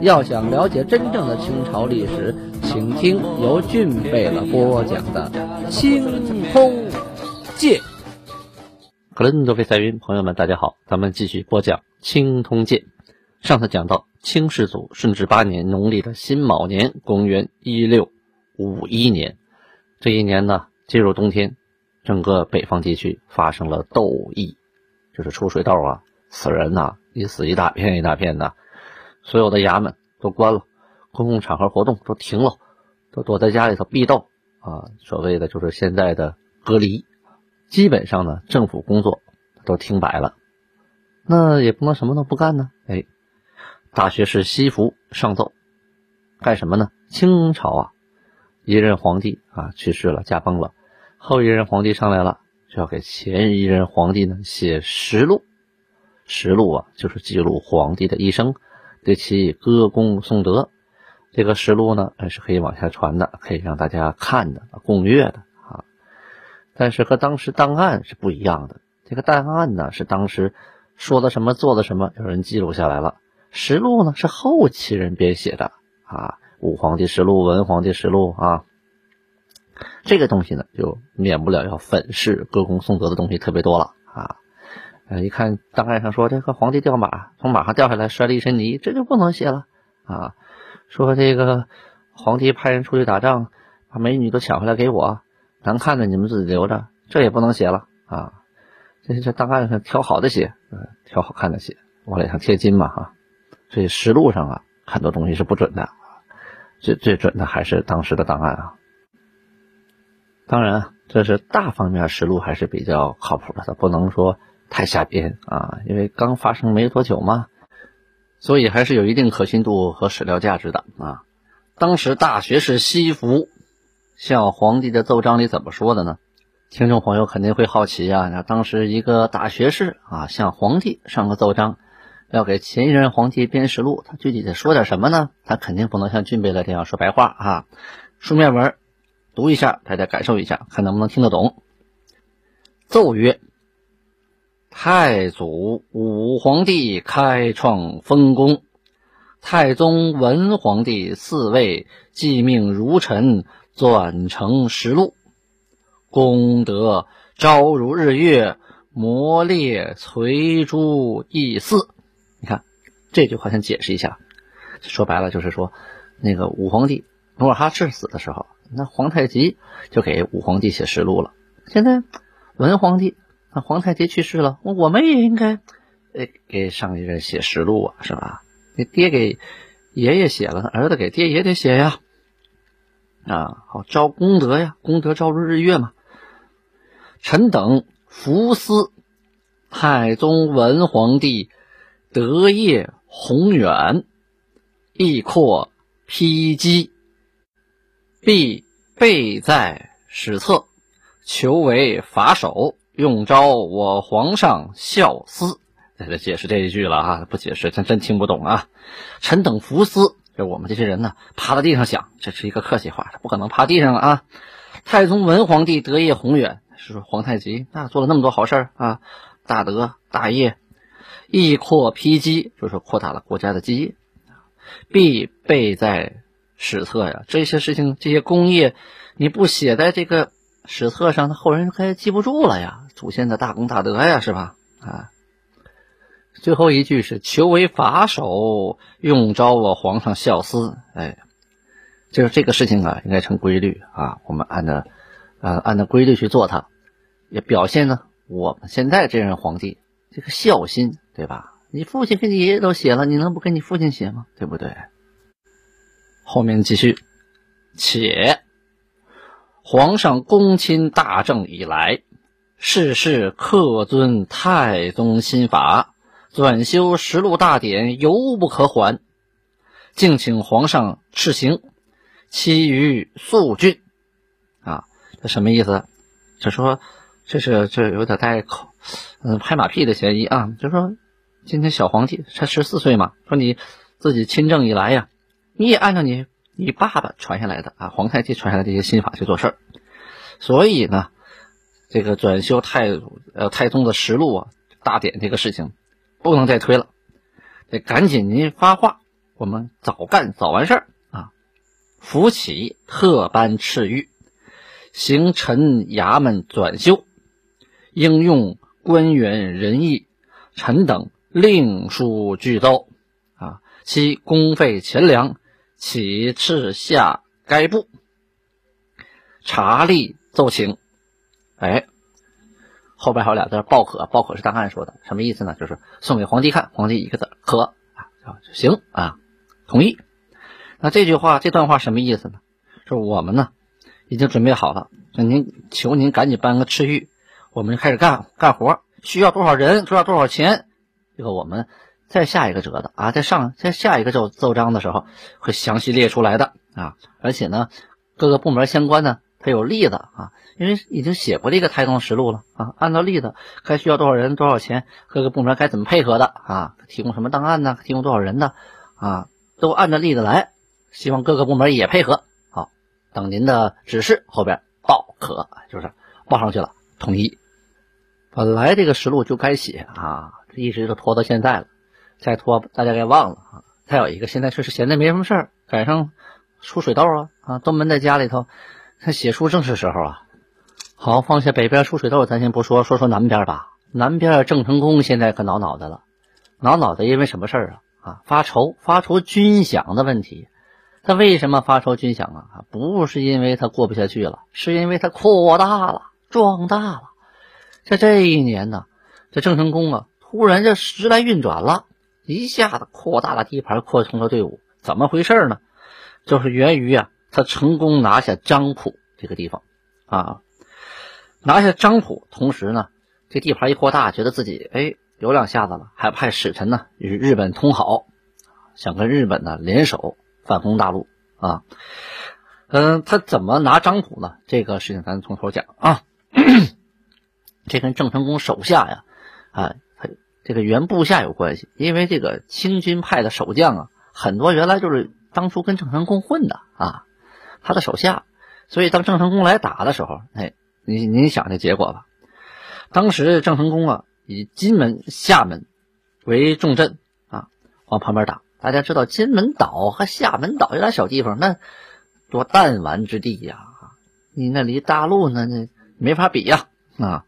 要想了解真正的清朝历史，请听由俊贝勒播讲的《清通鉴》。格伦多菲赛云，朋友们，大家好，咱们继续播讲《清通鉴》。上次讲到清世祖顺治八年农历的辛卯年，公元一六五一年，这一年呢，进入冬天，整个北方地区发生了斗疫，就是出水痘啊，死人呐，一死一大片一大片的。所有的衙门都关了，公共场合活动都停了，都躲在家里头避痘啊。所谓的就是现在的隔离，基本上呢，政府工作都停摆了。那也不能什么都不干呢。哎，大学士西服上奏，干什么呢？清朝啊，一任皇帝啊去世了，驾崩了，后一任皇帝上来了，就要给前一任皇帝呢写实录。实录啊，就是记录皇帝的一生。对其歌功颂德，这个实录呢，是可以往下传的，可以让大家看的、共阅的啊。但是和当时档案是不一样的，这个档案呢是当时说的什么、做的什么，有人记录下来了。实录呢是后期人编写的啊，武皇帝实录、文皇帝实录啊。这个东西呢，就免不了要粉饰、歌功颂德的东西特别多了。呃，一看档案上说这个皇帝掉马，从马上掉下来摔了一身泥，这就不能写了啊。说这个皇帝派人出去打仗，把美女都抢回来给我，难看的你们自己留着，这也不能写了啊。这这档案上挑好的写，嗯，挑好看的写，往脸上贴金嘛哈。所以实录上啊，很多东西是不准的，最最准的还是当时的档案啊。当然，这是大方面实录还是比较靠谱的，它不能说。太瞎编啊！因为刚发生没多久嘛，所以还是有一定可信度和史料价值的啊。当时大学士西服向皇帝的奏章里怎么说的呢？听众朋友肯定会好奇啊。那当时一个大学士啊，向皇帝上个奏章，要给前一任皇帝编实录，他具体得说点什么呢？他肯定不能像俊贝勒这样说白话啊。书面文读一下，大家感受一下，看能不能听得懂。奏曰。太祖武皇帝开创丰功，太宗文皇帝嗣位，继命儒臣纂成实录，功德昭如日月，磨列垂珠异似。你看这句话，先解释一下，说白了就是说，那个武皇帝努尔哈赤死的时候，那皇太极就给武皇帝写实录了。现在文皇帝。那皇太极去世了，我们也应该，呃，给上一任写实录啊，是吧？你爹给爷爷写了，儿子给爹也得写呀，啊，好招功德呀，功德昭日日月嘛。臣等福思太宗文皇帝德业宏远，亦扩披基，必备在史册，求为法首。用招我皇上孝思，在这解释这一句了啊！不解释，真真听不懂啊！臣等福思，就我们这些人呢，趴在地上想，这是一个客气话，他不可能趴地上了啊！太宗文皇帝德业宏远，是说皇太极那做了那么多好事啊，大德大业，义扩披基，就是扩大了国家的基业，必备在史册呀。这些事情，这些功业，你不写在这个史册上，那后人该记不住了呀。祖先的大功大德呀，是吧？啊，最后一句是求为法首，用招我皇上孝思。哎，就是这个事情啊，应该成规律啊。我们按照呃按照规律去做它，也表现呢我们现在这任皇帝这个孝心，对吧？你父亲跟你爷爷都写了，你能不跟你父亲写吗？对不对？后面继续，且皇上公亲大政以来。世世恪遵太宗心法，纂修实录大典，犹不可缓。敬请皇上敕行，其余肃郡。啊，这什么意思？就说这是这有点带口，嗯，拍马屁的嫌疑啊。就说今天小皇帝才十四岁嘛，说你自己亲政以来呀，你也按照你你爸爸传下来的啊，皇太极传下来这些心法去做事儿。所以呢，这个转修太呃太宗的实录啊大典这个事情，不能再推了，得赶紧您发话，我们早干早完事儿啊。扶起特颁敕谕，行臣衙门转修，应用官员仁义，臣等另书具奏啊。其公费钱粮，启敕下该部查吏。奏请，哎，后边还有俩字“报可”，报可是档案说的，什么意思呢？就是送给皇帝看，皇帝一个字“可”啊，行啊，同意。那这句话这段话什么意思呢？说我们呢已经准备好了，那您求您赶紧颁个敕谕，我们就开始干干活，需要多少人，需要多少钱，这个我们再下一个折子啊，在上在下一个奏奏章的时候会详细列出来的啊，而且呢，各个部门相关呢。他有例子啊，因为已经写过这个《太宗实录》了啊。按照例子，该需要多少人、多少钱，各个部门该怎么配合的啊？提供什么档案呢？提供多少人的啊？都按照例子来。希望各个部门也配合。好，等您的指示，后边报可就是报上去了，统一。本来这个实录就该写啊，一直都拖到现在了，再拖大家该忘了啊。再有一个，现在确实闲的没什么事儿，赶上出水痘啊啊，都闷在家里头。他写书正是时候啊！好，放下北边出水痘，咱先不说，说说南边吧。南边郑成功现在可恼恼的了，恼恼的因为什么事儿啊？啊，发愁，发愁军饷的问题。他为什么发愁军饷啊？不是因为他过不下去了，是因为他扩大了，壮大了。在这一年呢，这郑成功啊，突然这时来运转了，一下子扩大了地盘，扩充了队伍。怎么回事呢？就是源于啊。他成功拿下漳浦这个地方，啊，拿下漳浦，同时呢，这地盘一扩大，觉得自己哎有两下子了，还派使臣呢与日本通好，想跟日本呢联手反攻大陆啊。嗯，他怎么拿漳浦呢？这个事情咱从头讲啊。这跟郑成功手下呀，啊，他这个原部下有关系，因为这个清军派的守将啊，很多原来就是当初跟郑成功混的啊。他的手下，所以当郑成功来打的时候，哎，你你想这结果吧。当时郑成功啊，以金门、厦门为重镇啊，往旁边打。大家知道金门岛和厦门岛这俩小地方，那多弹丸之地呀！你那离大陆那那没法比呀啊！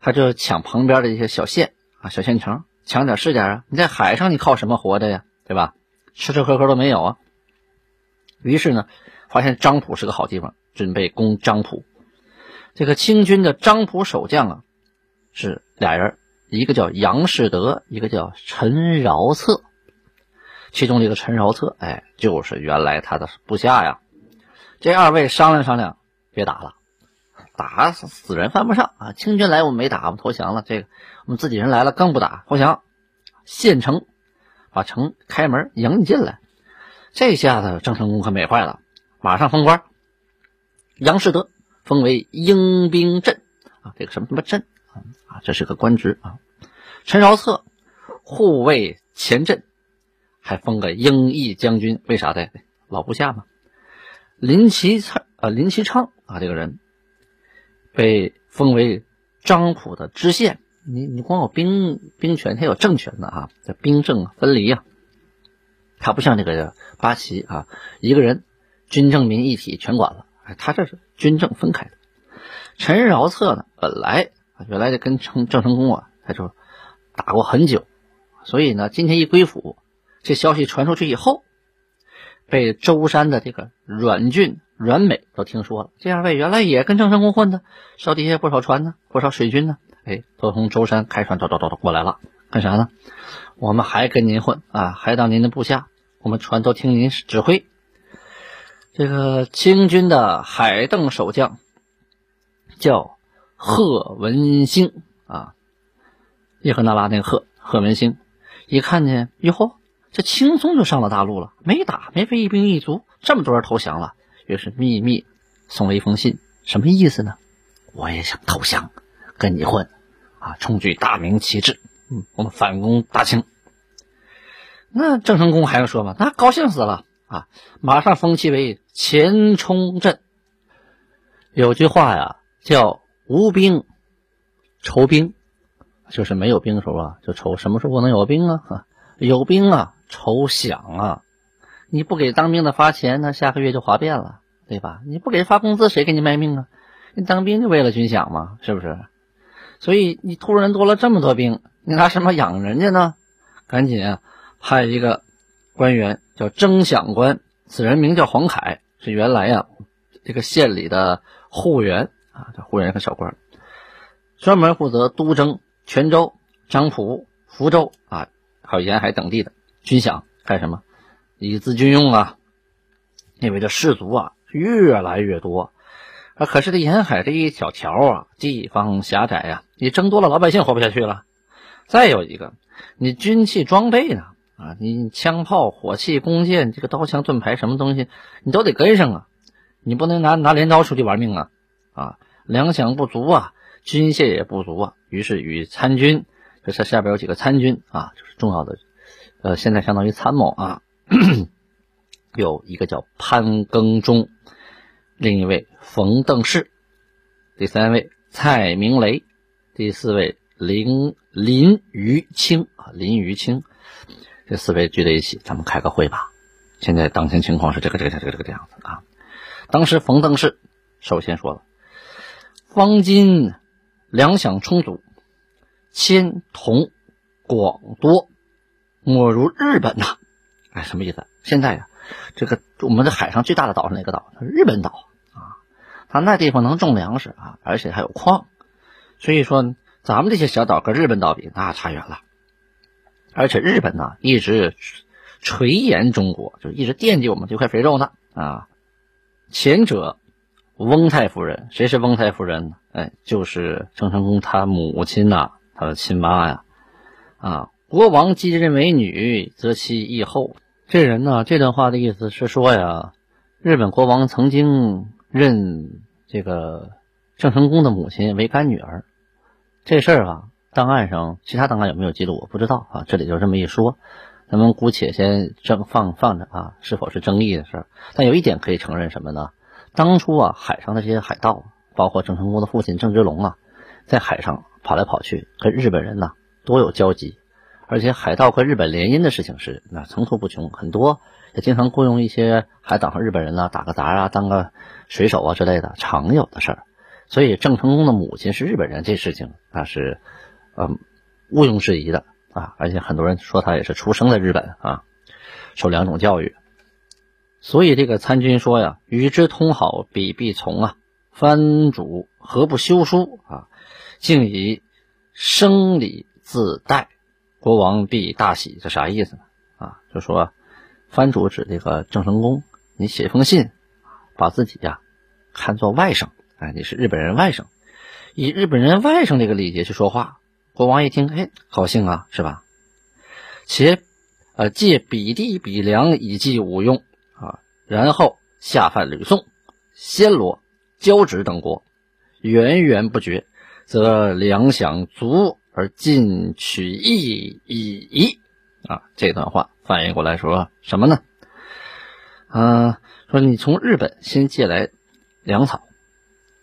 他就抢旁边的一些小县啊、小县城，抢点是点啊。你在海上，你靠什么活着呀？对吧？吃吃喝喝都没有啊。于是呢。发现漳浦是个好地方，准备攻漳浦。这个清军的漳浦守将啊，是俩人，一个叫杨士德，一个叫陈饶策。其中这个陈饶策，哎，就是原来他的部下呀。这二位商量商量，别打了，打死人犯不上啊。清军来我们没打，我们投降了。这个我们自己人来了更不打，投降。县城，把城开门迎你进来。这下子郑成功可美坏了。马上封官，杨士德封为英兵镇啊，这个什么什么镇啊，这是个官职啊。陈饶策护卫前镇，还封个英义将军，为啥的？老部下嘛。林奇昌啊，林奇昌啊，这个人被封为漳浦的知县。你你光有兵兵权，他有政权的啊，这兵政分离啊。他不像这个八旗啊，一个人。军政民一体全管了，哎，他这是军政分开的。陈饶策呢，本来原来就跟郑郑成功啊，他就打过很久，所以呢，今天一归府，这消息传出去以后，被舟山的这个阮俊、阮美都听说了。这二位原来也跟郑成功混的，手底下不少船呢，不少水军呢，哎，都从舟山开船，走走走走过来了，干啥呢？我们还跟您混啊，还当您的部下，我们船都听您指挥。这个清军的海邓守将叫贺文兴啊，叶赫那拉那个贺贺文兴，一看见哟呵，这轻松就上了大陆了，没打，没费一兵一卒，这么多人投降了。于是秘密送了一封信，什么意思呢？我也想投降，跟你混，啊，冲举大明旗帜，嗯，我们反攻大清。那郑成功还用说吗？那高兴死了啊！马上封其为前冲镇。有句话呀，叫“无兵筹兵”，就是没有兵的时候啊，就筹什么时候能有兵啊？有兵啊，筹饷啊！你不给当兵的发钱，那下个月就哗变了，对吧？你不给发工资，谁给你卖命啊？你当兵就为了军饷嘛，是不是？所以你突然多了这么多兵，你拿什么养人家呢？赶紧派一个官员叫征饷官，此人名叫黄凯，是原来呀这个县里的户员啊，这户员和小官，专门负责督征泉州、漳浦、福州啊，还有沿海等地的军饷，干什么？以资军用啊，因为这士卒啊越来越多，啊，可是这沿海这一小条啊，地方狭窄呀，你征多了，老百姓活不下去了。再有一个，你军器装备呢，啊，你枪炮、火器、弓箭，这个刀枪盾牌什么东西，你都得跟上啊，你不能拿拿镰刀出去玩命啊，啊，粮饷不足啊，军械也不足啊，于是与参军，这下下边有几个参军啊，就是重要的，呃，现在相当于参谋啊。有一个叫潘庚忠，另一位冯邓氏，第三位蔡明雷，第四位林林于清啊，林于清，这四位聚在一起，咱们开个会吧。现在当前情况是这个这个这个这个这样子啊。当时冯登氏首先说了，方今粮饷充足，铅铜广多，莫如日本呐。哎，什么意思？现在呀，这个我们的海上最大的岛是哪个岛？日本岛啊，它那地方能种粮食啊，而且还有矿，所以说咱们这些小岛跟日本岛比，那差远了。而且日本呢，一直垂涎中国，就一直惦记我们这块肥肉呢啊。前者翁太夫人，谁是翁太夫人呢？哎，就是郑成功他母亲呐，他的亲妈呀，啊，国王继任为女，则其义后。这人呢？这段话的意思是说呀，日本国王曾经认这个郑成功的母亲为干女儿。这事儿啊，档案上其他档案有没有记录？我不知道啊。这里就这么一说，咱们姑且先争放放着啊，是否是争议的事儿？但有一点可以承认什么呢？当初啊，海上的这些海盗，包括郑成功的父亲郑芝龙啊，在海上跑来跑去，跟日本人呢多有交集。而且海盗和日本联姻的事情是那层出不穷，很多也经常雇佣一些海岛和日本人呢打个杂啊，当个水手啊之类的，常有的事儿。所以郑成功的母亲是日本人，这事情那是嗯毋庸置疑的啊。而且很多人说他也是出生在日本啊，受两种教育。所以这个参军说呀：“与之通好，彼必从啊。藩主何不修书啊？竟以生礼自待。”国王必大喜，这啥意思呢？啊，就说藩主指这个郑成功，你写封信，把自己呀看作外甥，哎，你是日本人外甥，以日本人外甥这个礼节去说话。国王一听，哎，高兴啊，是吧？且呃借笔地笔粮以济武用啊，然后下犯吕宋、暹罗、交趾等国，源源不绝，则粮饷足。而进取义矣啊！这段话翻译过来说什么呢？啊，说你从日本先借来粮草，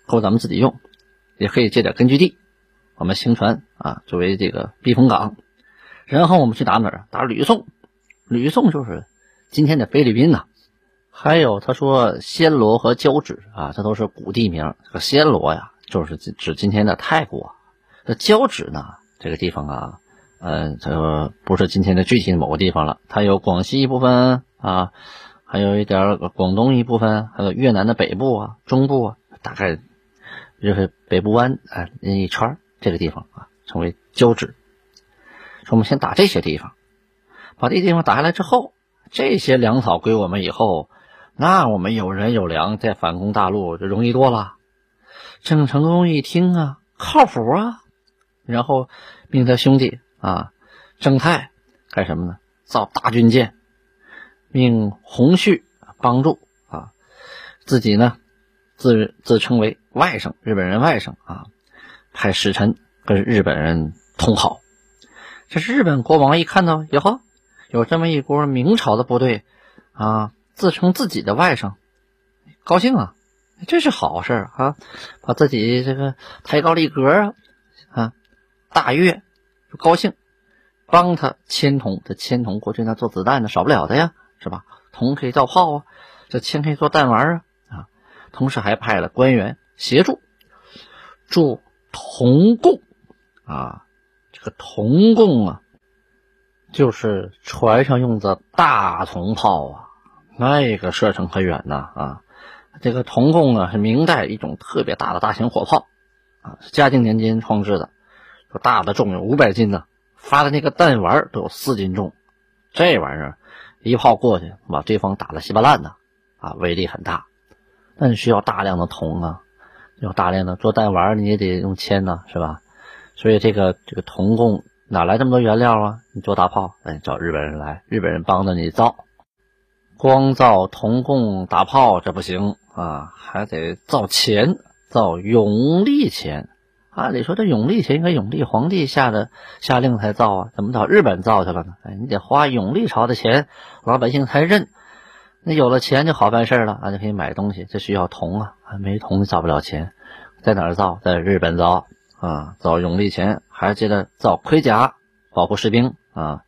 够咱们自己用，也可以借点根据地，我们行船啊，作为这个避风港。然后我们去打哪儿？打吕宋。吕宋就是今天的菲律宾呐。还有他说暹罗和交趾啊，这都是古地名。这个暹罗呀，就是指今天的泰国。那交趾呢？这个地方啊，嗯，它说不是今天的具体的某个地方了，它有广西一部分啊，还有一点广东一部分，还有越南的北部啊、中部啊，大概就是北部湾啊那一圈这个地方啊，称为交趾。说我们先打这些地方，把这些地方打下来之后，这些粮草归我们以后，那我们有人有粮，再反攻大陆就容易多了。郑成功一听啊，靠谱啊。然后命他兄弟啊，郑泰干什么呢？造大军舰，命洪旭帮助啊，自己呢自自称为外甥，日本人外甥啊，派使臣跟日本人通好。这日本国王一看到以后，有这么一波明朝的部队啊，自称自己的外甥，高兴啊，这是好事啊，把自己这个抬高了一格啊啊，大悦，高兴。帮他铅铜，这铅铜过去那做子弹的少不了的呀，是吧？铜可以造炮啊，这铅可以做弹丸啊啊！同时还派了官员协助铸铜贡啊，这个铜贡啊，就是船上用的大铜炮啊，那个射程可远呐啊！这个铜贡呢是明代一种特别大的大型火炮啊，是嘉靖年间创制的，说大的重有五百斤呢。发的那个弹丸都有四斤重，这玩意儿一炮过去，把对方打得稀巴烂的，啊，威力很大，但需要大量的铜啊，要大量的做弹丸，你也得用铅呢，是吧？所以这个这个铜供哪来这么多原料啊？你做大炮，哎，找日本人来，日本人帮着你造，光造铜供打炮这不行啊，还得造钱，造永历钱。按理说，这永历钱应该永历皇帝下的下令才造啊，怎么找日本造去了呢？哎，你得花永历朝的钱，老百姓才认。那有了钱就好办事了，啊，就可以买东西。这需要铜啊，没铜造不了钱。在哪儿造？在日本造啊，造永历钱，还接着造盔甲，保护士兵啊，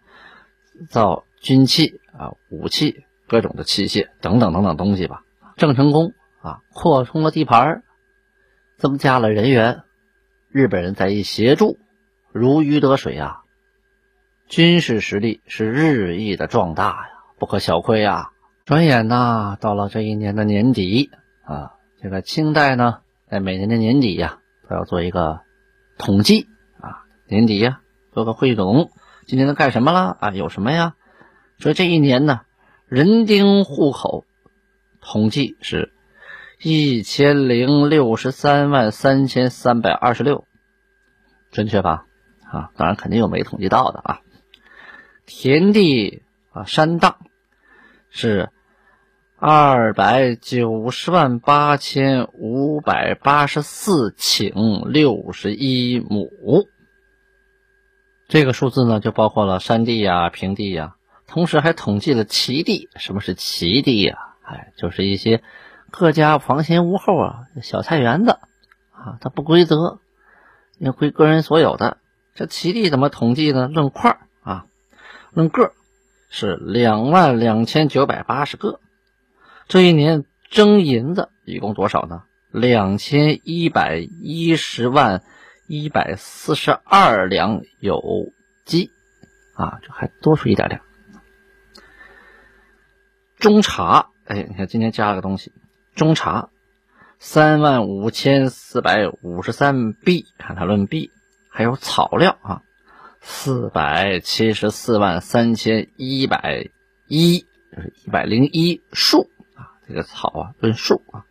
造军器啊，武器，各种的器械等等等等东西吧。郑成功啊，扩充了地盘，增加了人员。日本人在一协助，如鱼得水啊！军事实力是日益的壮大呀，不可小窥呀。转眼呢，到了这一年的年底啊，这个清代呢，在每年的年底呀，都要做一个统计啊，年底呀，做个汇总，今年都干什么了啊？有什么呀？所以这一年呢，人丁户口统计是。一千零六十三万三千三百二十六，准确吧？啊，当然肯定有没统计到的啊。田地啊，山荡是二百九十万八千五百八十四顷六十一亩。这个数字呢，就包括了山地呀、平地呀，同时还统计了齐地。什么是齐地呀？哎，就是一些。各家房前屋后啊，小菜园子啊，它不规则，也归个人所有的。这齐地怎么统计呢？论块啊，论个是两万两千九百八十个。这一年征银子一共多少呢？两千一百一十万一百四十二两有机啊，这还多出一点点。中茶，哎，你看今天加了个东西。中茶三万五千四百五十三币，看它论币，还有草料啊，四百七十四万三千一百一，就是一百零一束啊，这个草啊论数啊，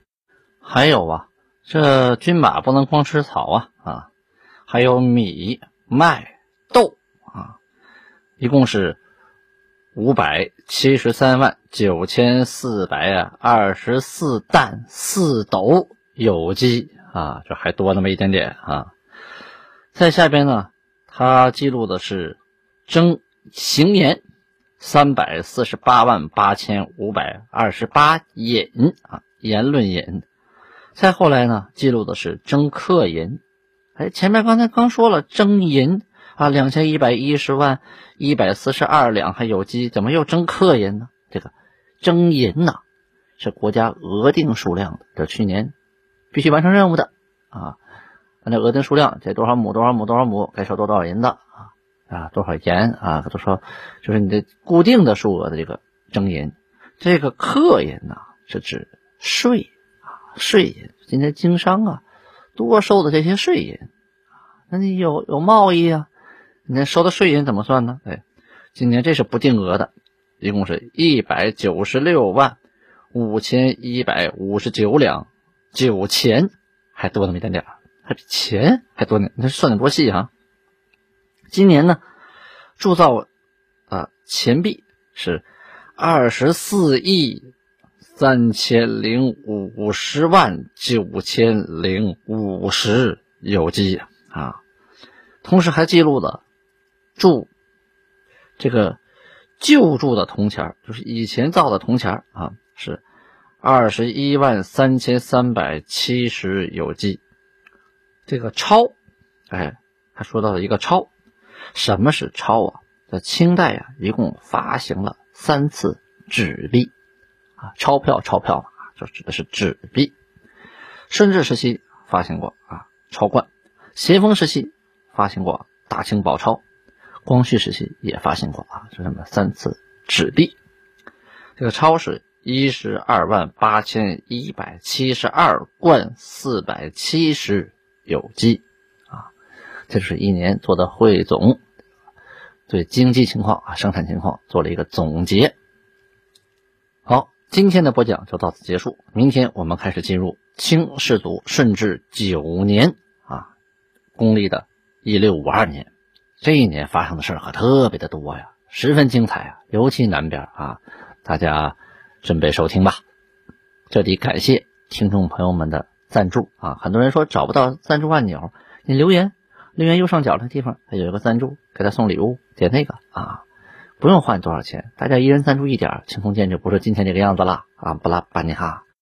还有啊，这军马不能光吃草啊啊，还有米麦豆啊，一共是。五百七十三万九千四百二十四担四斗有机啊，这还多那么一点点啊。在下边呢，他记录的是征行盐三百四十八万八千五百二十八银啊，言论银。再后来呢，记录的是征客银。哎，前面刚才刚说了征银。啊，两千一百一十万一百四十二两还有机，怎么又征客银呢？这个征银呐，是国家额定数量的，这去年必须完成任务的啊。按照额定数量，这多少亩多少亩多少亩该收多少银子啊啊，多少盐啊，都说就是你的固定的数额的这个征银。这个客银呐，是指税啊，税银。今天经商啊，多收的这些税银啊，那你有有贸易啊。你收的税银怎么算呢？哎，今年这是不定额的，一共是一百九十六万五千一百五十九两酒钱，还多那么一点点还比钱还多呢。你看算的多细啊！今年呢，铸造啊钱币是二十四亿三千零五十万九千零五十有机啊，同时还记录了铸这个旧铸的铜钱，就是以前造的铜钱啊，是二十一万三千三百七十有机。这个钞，哎，他说到了一个钞，什么是钞啊？在清代啊，一共发行了三次纸币，啊，钞票，钞票嘛，就指的是纸币。顺治时期发行过啊，钞冠；咸丰时期发行过大清宝钞；光绪时期也发行过啊，是这么三次纸币。这个钞是一十二万八千一百七十二贯四百七十。有机，啊，这是一年做的汇总，对经济情况啊、生产情况做了一个总结。好，今天的播讲就到此结束。明天我们开始进入清世祖顺治九年啊，公历的一六五二年。这一年发生的事儿可特别的多呀，十分精彩啊，尤其南边啊，大家准备收听吧。这里感谢听众朋友们的。赞助啊！很多人说找不到赞助按钮，你留言，留言右上角的地方有一个赞助，给他送礼物，点那个啊，不用换多少钱，大家一人赞助一点，清空剑就不是今天这个样子了啊！不拉巴尼哈。